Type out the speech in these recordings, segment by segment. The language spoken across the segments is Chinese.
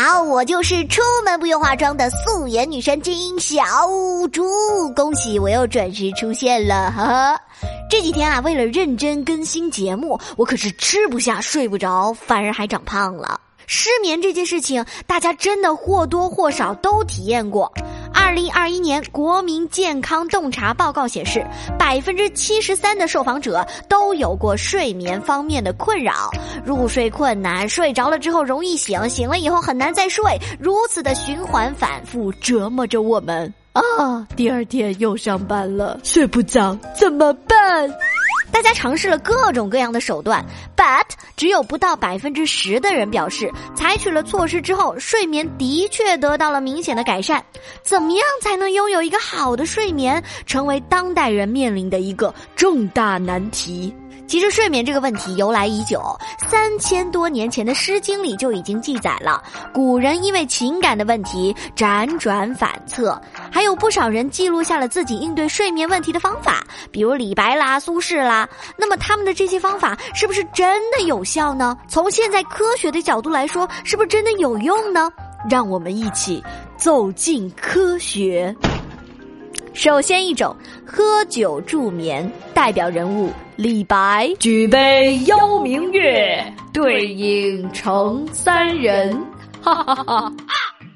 好，我就是出门不用化妆的素颜女神金小猪，恭喜我又准时出现了，呵呵。这几天啊，为了认真更新节目，我可是吃不下、睡不着，反而还长胖了。失眠这件事情，大家真的或多或少都体验过。二零二一年国民健康洞察报告显示，百分之七十三的受访者都有过睡眠方面的困扰，入睡困难，睡着了之后容易醒，醒了以后很难再睡，如此的循环反复折磨着我们啊！第二天又上班了，睡不着怎么办？大家尝试了各种各样的手段，but 只有不到百分之十的人表示，采取了措施之后，睡眠的确得到了明显的改善。怎么样才能拥有一个好的睡眠，成为当代人面临的一个重大难题。其实睡眠这个问题由来已久，三千多年前的《诗经》里就已经记载了，古人因为情感的问题辗转反侧，还有不少人记录下了自己应对睡眠问题的方法，比如李白啦、苏轼啦。那么他们的这些方法是不是真的有效呢？从现在科学的角度来说，是不是真的有用呢？让我们一起走进科学。首先一种喝酒助眠，代表人物李白。举杯邀明月，对影成三人。哈哈哈哈！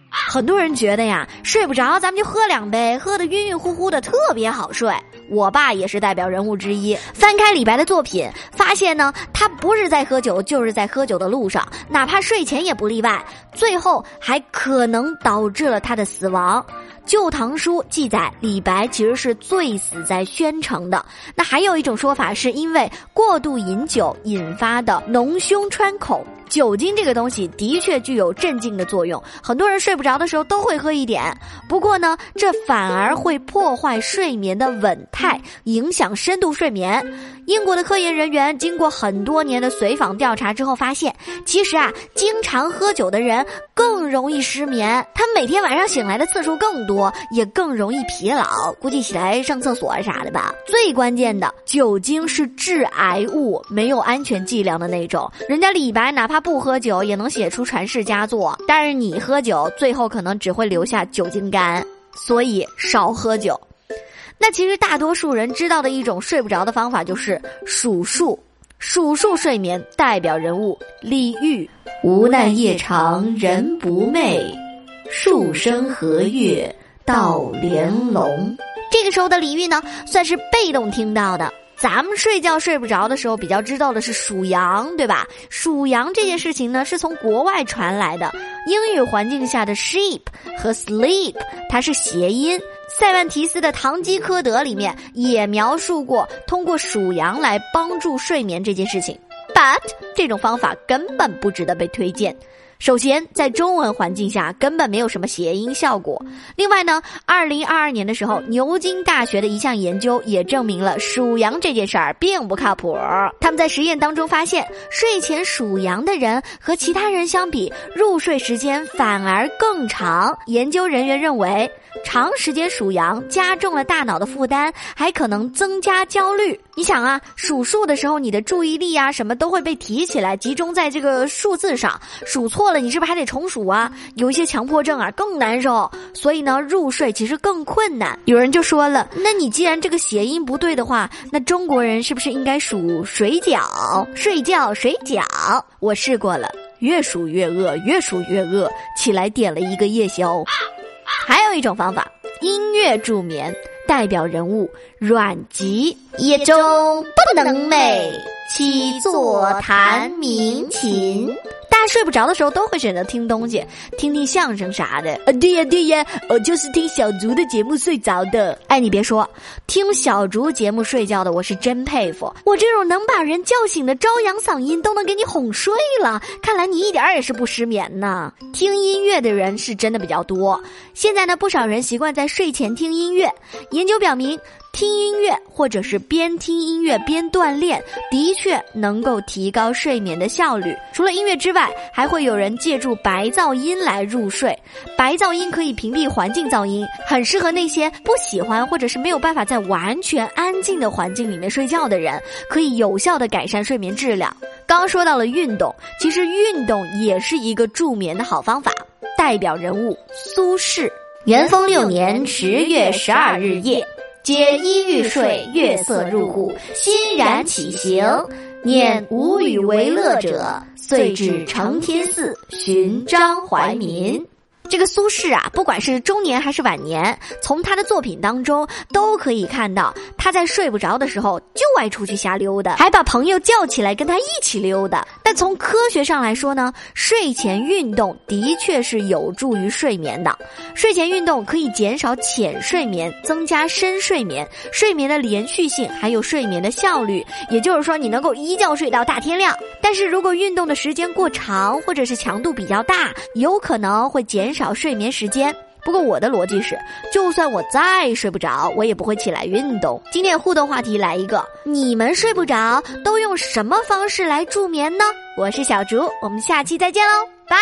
很多人觉得呀，睡不着，咱们就喝两杯，喝得晕晕乎乎的，特别好睡。我爸也是代表人物之一。翻开李白的作品，发现呢，他不是在喝酒，就是在喝酒的路上，哪怕睡前也不例外。最后还可能导致了他的死亡。《旧唐书》记载，李白其实是醉死在宣城的。那还有一种说法，是因为过度饮酒引发的脓胸穿孔。酒精这个东西的确具有镇静的作用，很多人睡不着的时候都会喝一点。不过呢，这反而会破坏睡眠的稳态，影响深度睡眠。英国的科研人员经过很多年的随访调查之后发现，其实啊，经常喝酒的人更容易失眠，他每天晚上醒来的次数更多，也更容易疲劳，估计起来上厕所啥的吧。最关键的，酒精是致癌物，没有安全剂量的那种。人家李白哪怕不喝酒也能写出传世佳作，但是你喝酒，最后可能只会留下酒精肝，所以少喝酒。那其实大多数人知道的一种睡不着的方法就是数数，数数睡眠代表人物李煜，无奈夜长人不寐，数声和月到帘笼。这个时候的李煜呢，算是被动听到的。咱们睡觉睡不着的时候，比较知道的是数羊，对吧？数羊这件事情呢，是从国外传来的。英语环境下的 sheep 和 sleep，它是谐音。塞万提斯的《堂吉诃德》里面也描述过通过数羊来帮助睡眠这件事情，but 这种方法根本不值得被推荐。首先，在中文环境下根本没有什么谐音效果。另外呢，二零二二年的时候，牛津大学的一项研究也证明了数羊这件事儿并不靠谱。他们在实验当中发现，睡前数羊的人和其他人相比，入睡时间反而更长。研究人员认为。长时间数羊加重了大脑的负担，还可能增加焦虑。你想啊，数数的时候，你的注意力啊什么都会被提起来，集中在这个数字上。数错了，你是不是还得重数啊？有一些强迫症啊，更难受。所以呢，入睡其实更困难。有人就说了，那你既然这个谐音不对的话，那中国人是不是应该数水饺？睡觉水饺？我试过了，越数越饿，越数越饿，起来点了一个夜宵。还有一种方法，音乐助眠，代表人物阮籍。夜中不能寐，起坐弹鸣琴。大家睡不着的时候都会选择听东西，听听相声啥的。啊，对呀对呀，我就是听小竹的节目睡着的。哎，你别说，听小竹节目睡觉的，我是真佩服。我这种能把人叫醒的朝阳嗓音都能给你哄睡了，看来你一点儿也是不失眠呢。听音乐的人是真的比较多。现在呢，不少人习惯在睡前听音乐。研究表明。听音乐，或者是边听音乐边锻炼，的确能够提高睡眠的效率。除了音乐之外，还会有人借助白噪音来入睡。白噪音可以屏蔽环境噪音，很适合那些不喜欢或者是没有办法在完全安静的环境里面睡觉的人，可以有效的改善睡眠质量。刚说到了运动，其实运动也是一个助眠的好方法。代表人物苏轼。元丰六年十月十二日夜，皆衣欲睡，月色入户，欣然起行，念无与为乐者，遂至承天寺寻张怀民。这个苏轼啊，不管是中年还是晚年，从他的作品当中都可以看到，他在睡不着的时候就爱出去瞎溜达，还把朋友叫起来跟他一起溜达。但从科学上来说呢，睡前运动的确是有助于睡眠的。睡前运动可以减少浅睡眠，增加深睡眠，睡眠的连续性还有睡眠的效率。也就是说，你能够一觉睡到大天亮。但是如果运动的时间过长，或者是强度比较大，有可能会减少。少睡眠时间，不过我的逻辑是，就算我再睡不着，我也不会起来运动。今天互动话题来一个，你们睡不着都用什么方式来助眠呢？我是小竹，我们下期再见喽，拜。